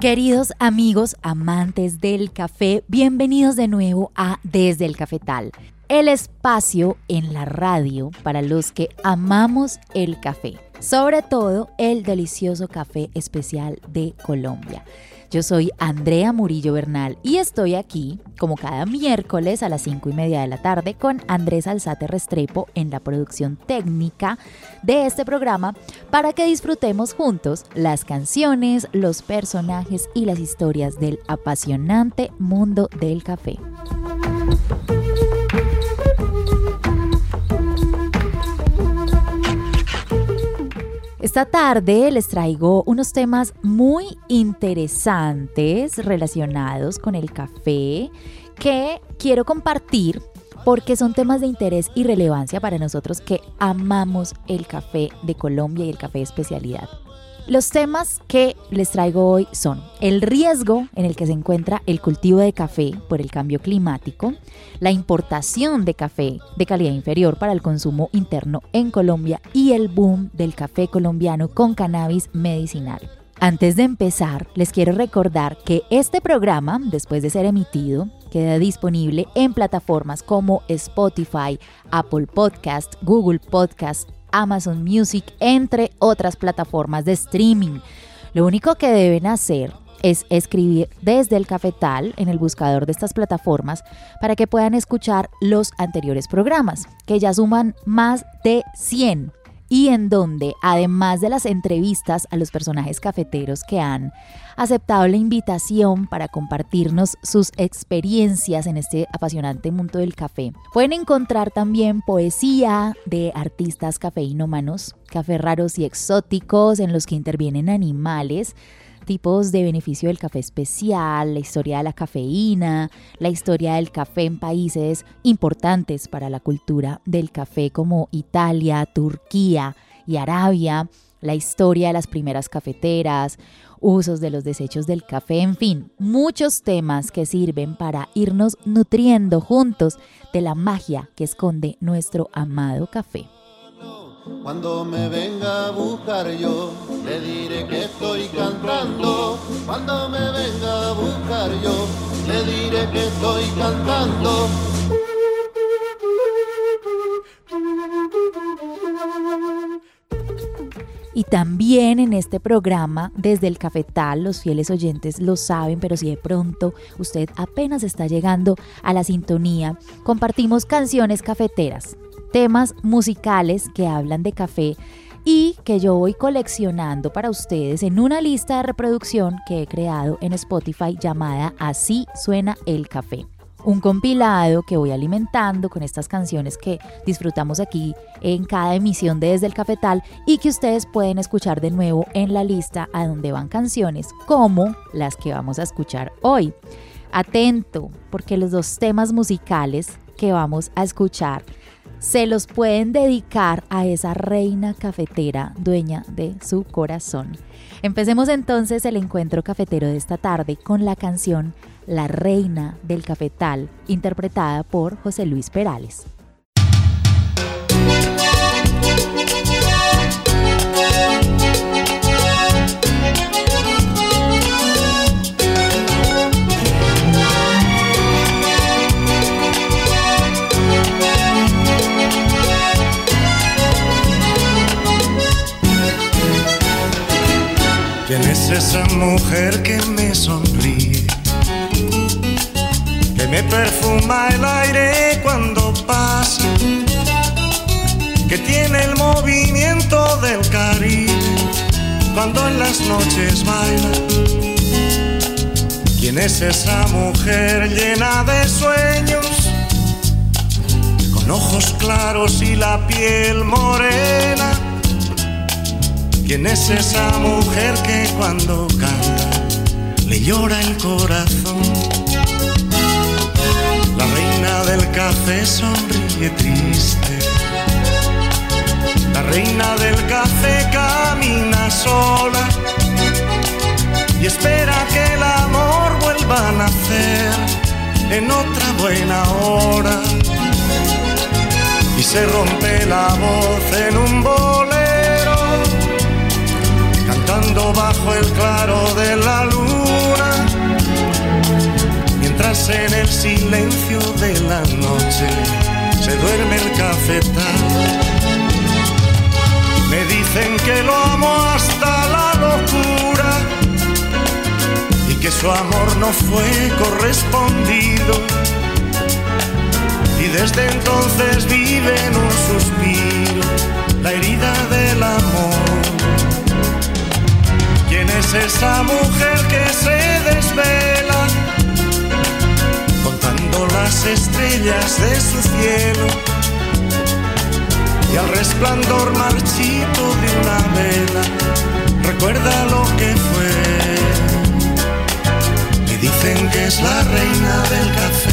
Queridos amigos amantes del café, bienvenidos de nuevo a Desde el Cafetal, el espacio en la radio para los que amamos el café, sobre todo el delicioso café especial de Colombia. Yo soy Andrea Murillo Bernal y estoy aquí, como cada miércoles a las 5 y media de la tarde, con Andrés Alzate Restrepo en la producción técnica de este programa para que disfrutemos juntos las canciones, los personajes y las historias del apasionante mundo del café. Esta tarde les traigo unos temas muy interesantes relacionados con el café que quiero compartir porque son temas de interés y relevancia para nosotros que amamos el café de Colombia y el café especialidad. Los temas que les traigo hoy son el riesgo en el que se encuentra el cultivo de café por el cambio climático, la importación de café de calidad inferior para el consumo interno en Colombia y el boom del café colombiano con cannabis medicinal. Antes de empezar, les quiero recordar que este programa, después de ser emitido, queda disponible en plataformas como Spotify, Apple Podcast, Google Podcast, Amazon Music, entre otras plataformas de streaming. Lo único que deben hacer es escribir desde el cafetal en el buscador de estas plataformas para que puedan escuchar los anteriores programas, que ya suman más de 100 y en donde, además de las entrevistas a los personajes cafeteros que han aceptado la invitación para compartirnos sus experiencias en este apasionante mundo del café, pueden encontrar también poesía de artistas cafeínómanos, café raros y exóticos en los que intervienen animales, tipos de beneficio del café especial, la historia de la cafeína, la historia del café en países importantes para la cultura del café como Italia, Turquía y Arabia, la historia de las primeras cafeteras, usos de los desechos del café, en fin, muchos temas que sirven para irnos nutriendo juntos de la magia que esconde nuestro amado café. Cuando me venga a buscar yo, le diré que estoy cantando. Cuando me venga a buscar yo, le diré que estoy cantando. Y también en este programa, desde el cafetal, los fieles oyentes lo saben, pero si de pronto usted apenas está llegando a la sintonía, compartimos canciones cafeteras temas musicales que hablan de café y que yo voy coleccionando para ustedes en una lista de reproducción que he creado en Spotify llamada Así suena el café. Un compilado que voy alimentando con estas canciones que disfrutamos aquí en cada emisión de Desde el Cafetal y que ustedes pueden escuchar de nuevo en la lista a donde van canciones como las que vamos a escuchar hoy. Atento, porque los dos temas musicales que vamos a escuchar se los pueden dedicar a esa reina cafetera dueña de su corazón. Empecemos entonces el encuentro cafetero de esta tarde con la canción La Reina del Cafetal, interpretada por José Luis Perales. ¿Quién es esa mujer que me sonríe? Que me perfuma el aire cuando olas, que tiene el movimiento del Caribe cuando en las noches baila. ¿Quién es esa mujer llena de sueños? Con ojos claros y la piel morena. ¿Quién es esa mujer que cuando canta le llora el corazón? La reina del café sonríe triste. La reina del café camina sola y espera que el amor vuelva a nacer en otra buena hora. Y se rompe la voz en un bolero, bajo el claro de la luna, mientras en el silencio de la noche se duerme el cafetal. Me dicen que lo amo hasta la locura y que su amor no fue correspondido. Y desde entonces vive en un suspiro la herida del amor. ¿Quién es esa mujer que se desvela contando las estrellas de su cielo? y al resplandor marchito de una vela recuerda lo que fue. Y dicen que es la reina del cafetal.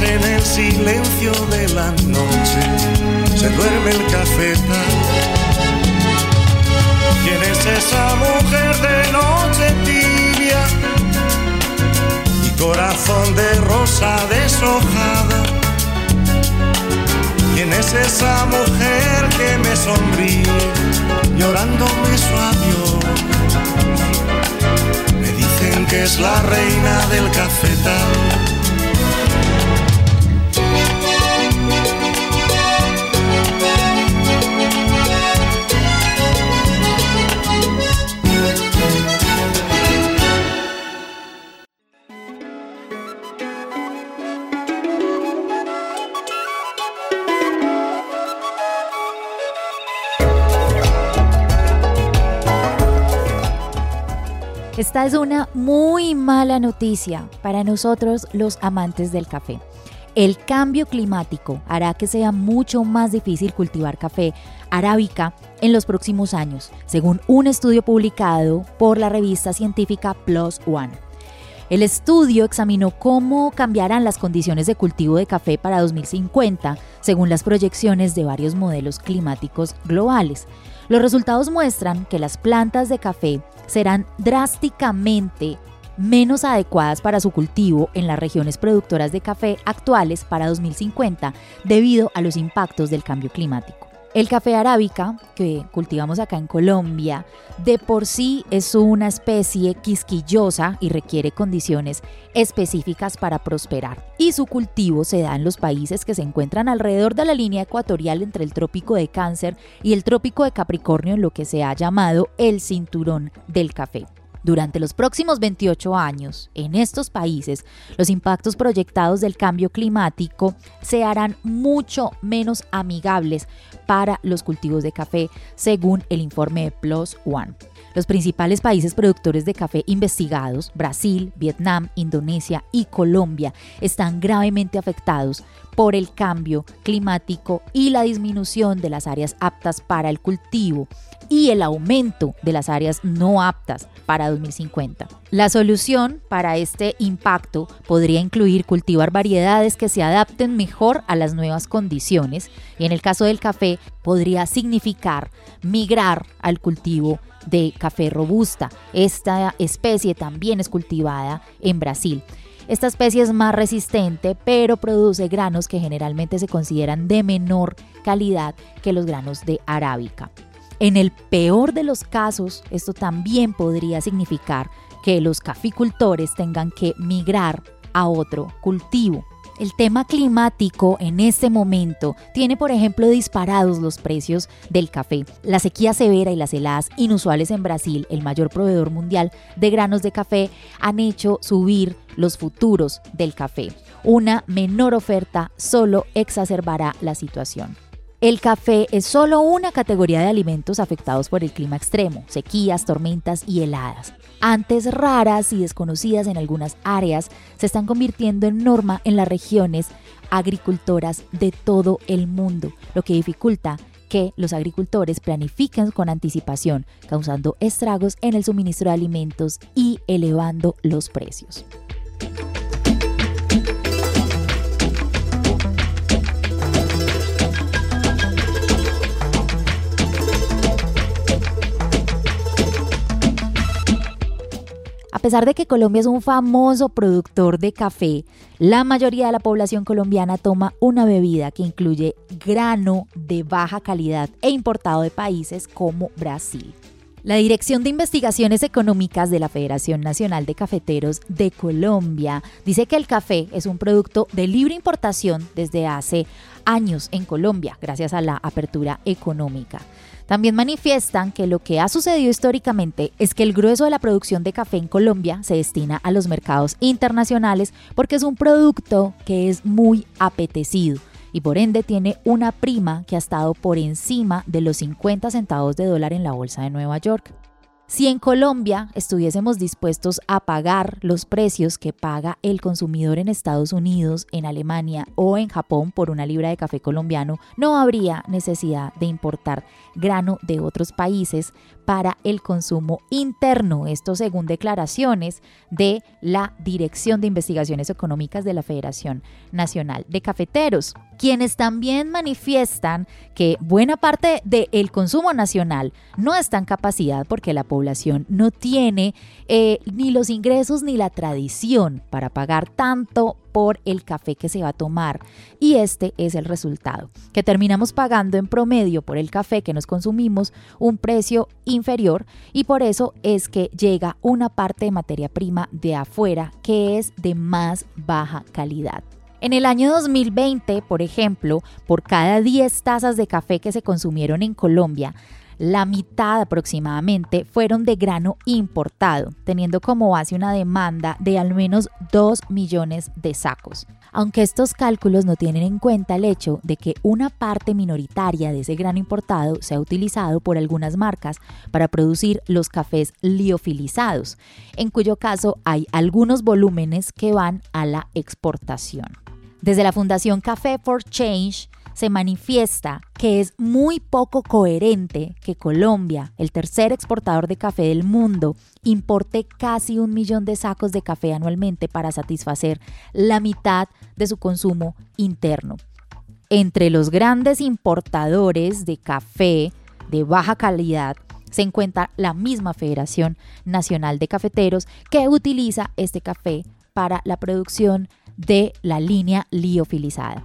En el silencio de la noche se duerme el cafetal. ¿Quién es esa mujer de noche tibia y corazón de rosa deshojada? ¿Quién es esa mujer que me sonríe llorándome su adiós? Me dicen que es la reina del cafetal. Esta es una muy mala noticia para nosotros los amantes del café. El cambio climático hará que sea mucho más difícil cultivar café arábica en los próximos años, según un estudio publicado por la revista científica Plus One. El estudio examinó cómo cambiarán las condiciones de cultivo de café para 2050, según las proyecciones de varios modelos climáticos globales. Los resultados muestran que las plantas de café serán drásticamente menos adecuadas para su cultivo en las regiones productoras de café actuales para 2050 debido a los impactos del cambio climático. El café arábica, que cultivamos acá en Colombia, de por sí es una especie quisquillosa y requiere condiciones específicas para prosperar. Y su cultivo se da en los países que se encuentran alrededor de la línea ecuatorial entre el trópico de Cáncer y el trópico de Capricornio, en lo que se ha llamado el cinturón del café. Durante los próximos 28 años, en estos países, los impactos proyectados del cambio climático se harán mucho menos amigables para los cultivos de café, según el informe de Plus One. Los principales países productores de café investigados, Brasil, Vietnam, Indonesia y Colombia, están gravemente afectados por el cambio climático y la disminución de las áreas aptas para el cultivo y el aumento de las áreas no aptas para 2050. La solución para este impacto podría incluir cultivar variedades que se adapten mejor a las nuevas condiciones y en el caso del café podría significar migrar al cultivo de café robusta. Esta especie también es cultivada en Brasil. Esta especie es más resistente, pero produce granos que generalmente se consideran de menor calidad que los granos de arábica. En el peor de los casos, esto también podría significar que los caficultores tengan que migrar a otro cultivo. El tema climático en este momento tiene, por ejemplo, disparados los precios del café. La sequía severa y las heladas inusuales en Brasil, el mayor proveedor mundial de granos de café, han hecho subir los futuros del café. Una menor oferta solo exacerbará la situación. El café es solo una categoría de alimentos afectados por el clima extremo, sequías, tormentas y heladas. Antes raras y desconocidas en algunas áreas, se están convirtiendo en norma en las regiones agricultoras de todo el mundo, lo que dificulta que los agricultores planifiquen con anticipación, causando estragos en el suministro de alimentos y elevando los precios. Pesar de que Colombia es un famoso productor de café, la mayoría de la población colombiana toma una bebida que incluye grano de baja calidad e importado de países como Brasil. La Dirección de Investigaciones Económicas de la Federación Nacional de Cafeteros de Colombia dice que el café es un producto de libre importación desde hace años en Colombia, gracias a la apertura económica. También manifiestan que lo que ha sucedido históricamente es que el grueso de la producción de café en Colombia se destina a los mercados internacionales porque es un producto que es muy apetecido y por ende tiene una prima que ha estado por encima de los 50 centavos de dólar en la bolsa de Nueva York. Si en Colombia estuviésemos dispuestos a pagar los precios que paga el consumidor en Estados Unidos, en Alemania o en Japón por una libra de café colombiano, no habría necesidad de importar grano de otros países para el consumo interno. Esto según declaraciones de la Dirección de Investigaciones Económicas de la Federación Nacional de Cafeteros, quienes también manifiestan que buena parte del consumo nacional no está en capacidad porque la población no tiene eh, ni los ingresos ni la tradición para pagar tanto por el café que se va a tomar. Y este es el resultado, que terminamos pagando en promedio por el café que nos consumimos un precio inferior y por eso es que llega una parte de materia prima de afuera que es de más baja calidad. En el año 2020, por ejemplo, por cada 10 tazas de café que se consumieron en Colombia, la mitad aproximadamente fueron de grano importado, teniendo como base una demanda de al menos 2 millones de sacos. Aunque estos cálculos no tienen en cuenta el hecho de que una parte minoritaria de ese grano importado se ha utilizado por algunas marcas para producir los cafés liofilizados, en cuyo caso hay algunos volúmenes que van a la exportación. Desde la Fundación Café for Change, se manifiesta que es muy poco coherente que Colombia, el tercer exportador de café del mundo, importe casi un millón de sacos de café anualmente para satisfacer la mitad de su consumo interno. Entre los grandes importadores de café de baja calidad se encuentra la misma Federación Nacional de Cafeteros que utiliza este café para la producción de la línea liofilizada.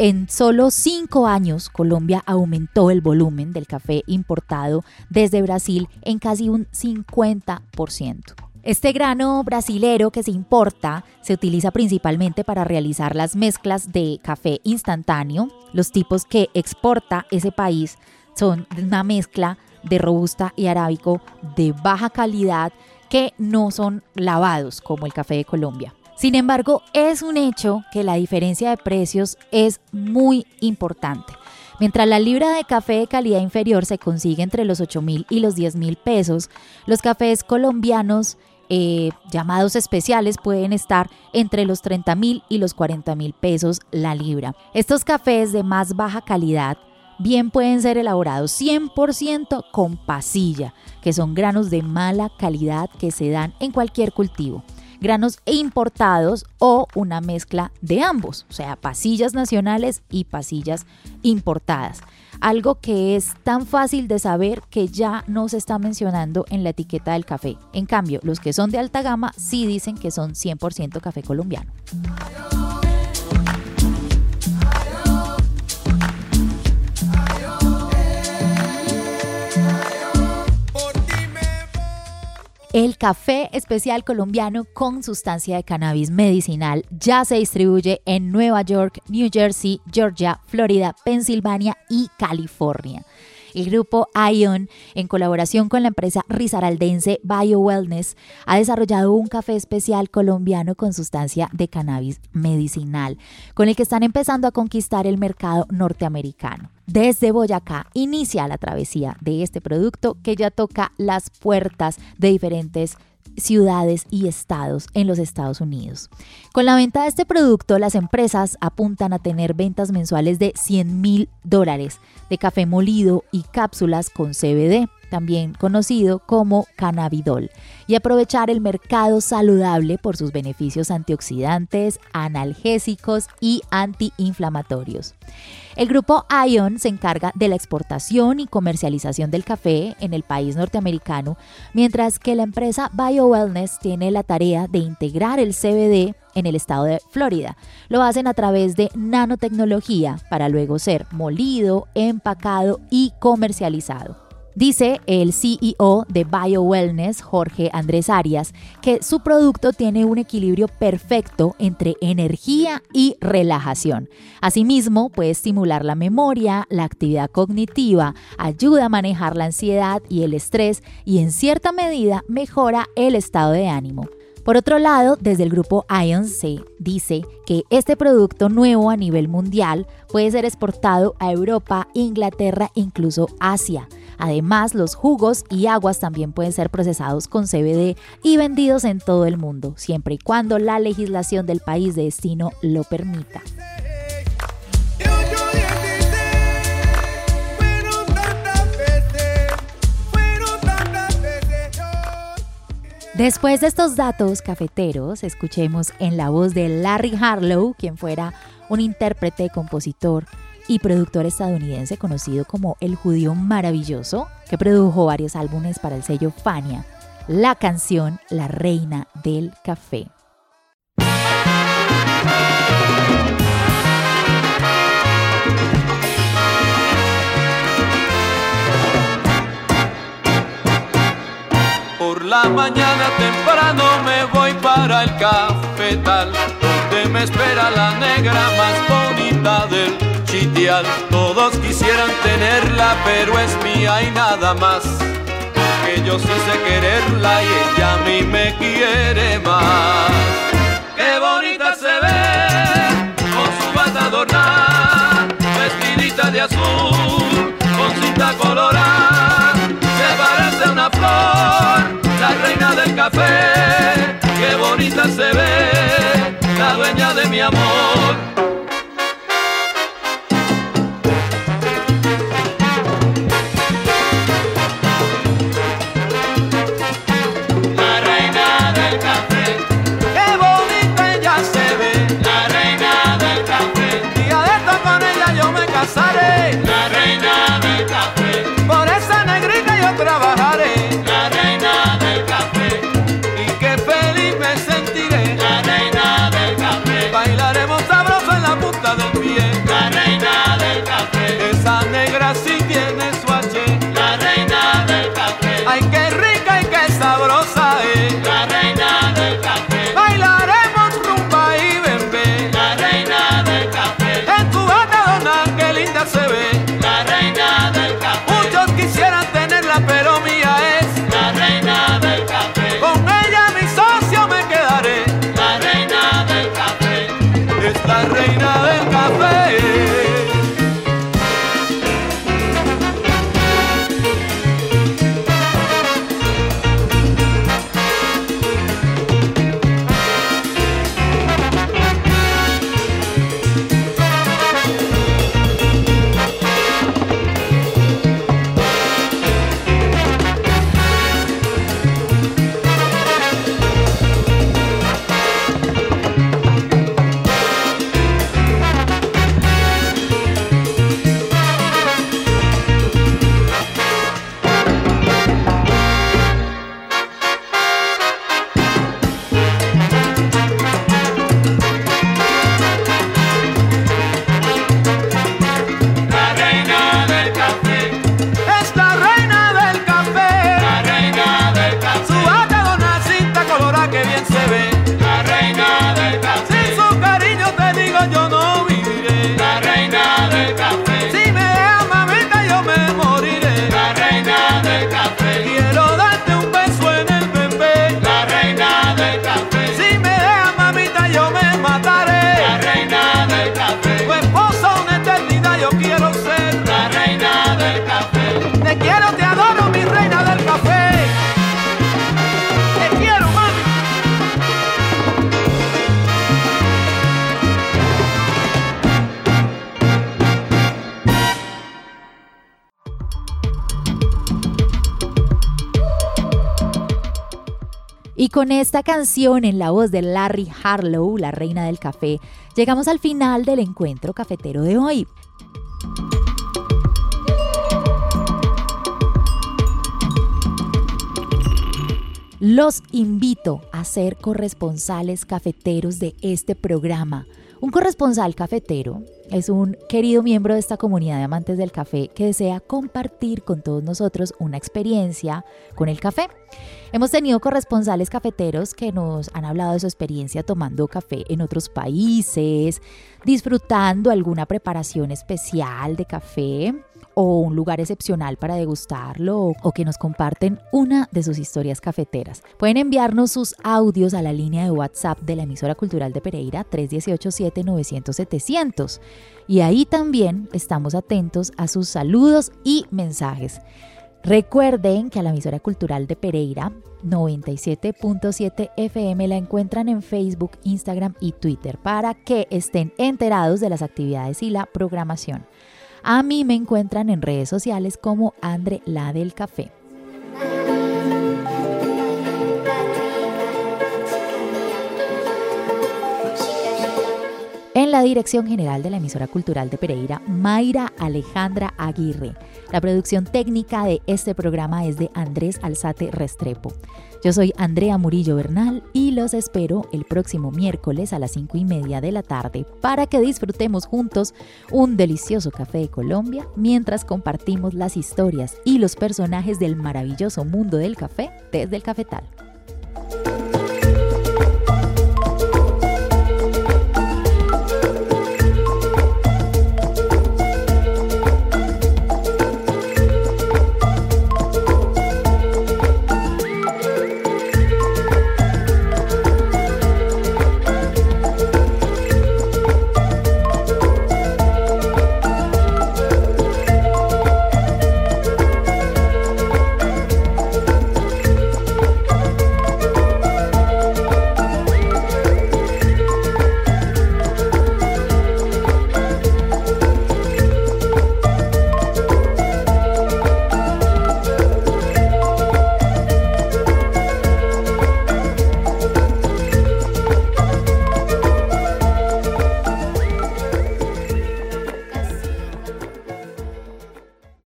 En solo cinco años, Colombia aumentó el volumen del café importado desde Brasil en casi un 50%. Este grano brasilero que se importa se utiliza principalmente para realizar las mezclas de café instantáneo. Los tipos que exporta ese país son una mezcla de robusta y arábico de baja calidad que no son lavados como el café de Colombia. Sin embargo, es un hecho que la diferencia de precios es muy importante. Mientras la libra de café de calidad inferior se consigue entre los 8 mil y los 10 mil pesos, los cafés colombianos eh, llamados especiales pueden estar entre los 30 mil y los 40 mil pesos la libra. Estos cafés de más baja calidad bien pueden ser elaborados 100% con pasilla, que son granos de mala calidad que se dan en cualquier cultivo granos importados o una mezcla de ambos, o sea, pasillas nacionales y pasillas importadas. Algo que es tan fácil de saber que ya no se está mencionando en la etiqueta del café. En cambio, los que son de alta gama sí dicen que son 100% café colombiano. El café especial colombiano con sustancia de cannabis medicinal ya se distribuye en Nueva York, New Jersey, Georgia, Florida, Pensilvania y California. El grupo ION, en colaboración con la empresa risaraldense Bio Wellness, ha desarrollado un café especial colombiano con sustancia de cannabis medicinal, con el que están empezando a conquistar el mercado norteamericano. Desde Boyacá inicia la travesía de este producto que ya toca las puertas de diferentes ciudades y estados en los Estados Unidos. Con la venta de este producto, las empresas apuntan a tener ventas mensuales de 100 mil dólares de café molido y cápsulas con CBD también conocido como cannabidol, y aprovechar el mercado saludable por sus beneficios antioxidantes, analgésicos y antiinflamatorios. El grupo ION se encarga de la exportación y comercialización del café en el país norteamericano, mientras que la empresa BioWellness tiene la tarea de integrar el CBD en el estado de Florida. Lo hacen a través de nanotecnología para luego ser molido, empacado y comercializado. Dice el CEO de BioWellness, Jorge Andrés Arias, que su producto tiene un equilibrio perfecto entre energía y relajación. Asimismo, puede estimular la memoria, la actividad cognitiva, ayuda a manejar la ansiedad y el estrés y en cierta medida mejora el estado de ánimo. Por otro lado, desde el grupo Ion dice que este producto nuevo a nivel mundial puede ser exportado a Europa, Inglaterra e incluso Asia. Además, los jugos y aguas también pueden ser procesados con CBD y vendidos en todo el mundo, siempre y cuando la legislación del país de destino lo permita. Después de estos datos cafeteros, escuchemos en la voz de Larry Harlow, quien fuera un intérprete, compositor, y productor estadounidense conocido como El Judío Maravilloso, que produjo varios álbumes para el sello Fania, la canción La Reina del Café. Por la mañana temprano me voy para el cafetal, donde me espera la negra más bonita del todos quisieran tenerla, pero es mía y nada más. Porque yo sí sé quererla y ella a mí me quiere más. Qué bonita se ve con su bata adornada, vestidita de azul, con cinta colorada. Se parece a una flor, la reina del café. Qué bonita se ve, la dueña de mi amor. Y con esta canción en la voz de Larry Harlow, la reina del café, llegamos al final del encuentro cafetero de hoy. Los invito a ser corresponsales cafeteros de este programa. Un corresponsal cafetero es un querido miembro de esta comunidad de amantes del café que desea compartir con todos nosotros una experiencia con el café. Hemos tenido corresponsales cafeteros que nos han hablado de su experiencia tomando café en otros países, disfrutando alguna preparación especial de café o un lugar excepcional para degustarlo o, que nos comparten una de sus historias cafeteras. Pueden enviarnos sus audios a la línea de WhatsApp de la emisora cultural de Pereira 318-7-900-700 y ahí también estamos atentos a sus saludos y mensajes. Recuerden que a la emisora cultural de Pereira 97.7 FM la encuentran en Facebook, Instagram y Twitter para que estén enterados de las actividades y la programación. A mí me encuentran en redes sociales como Andre La del Café. En la dirección general de la emisora cultural de Pereira, Mayra Alejandra Aguirre. La producción técnica de este programa es de Andrés Alzate Restrepo. Yo soy Andrea Murillo Bernal y los espero el próximo miércoles a las 5 y media de la tarde para que disfrutemos juntos un delicioso café de Colombia mientras compartimos las historias y los personajes del maravilloso mundo del café desde el cafetal.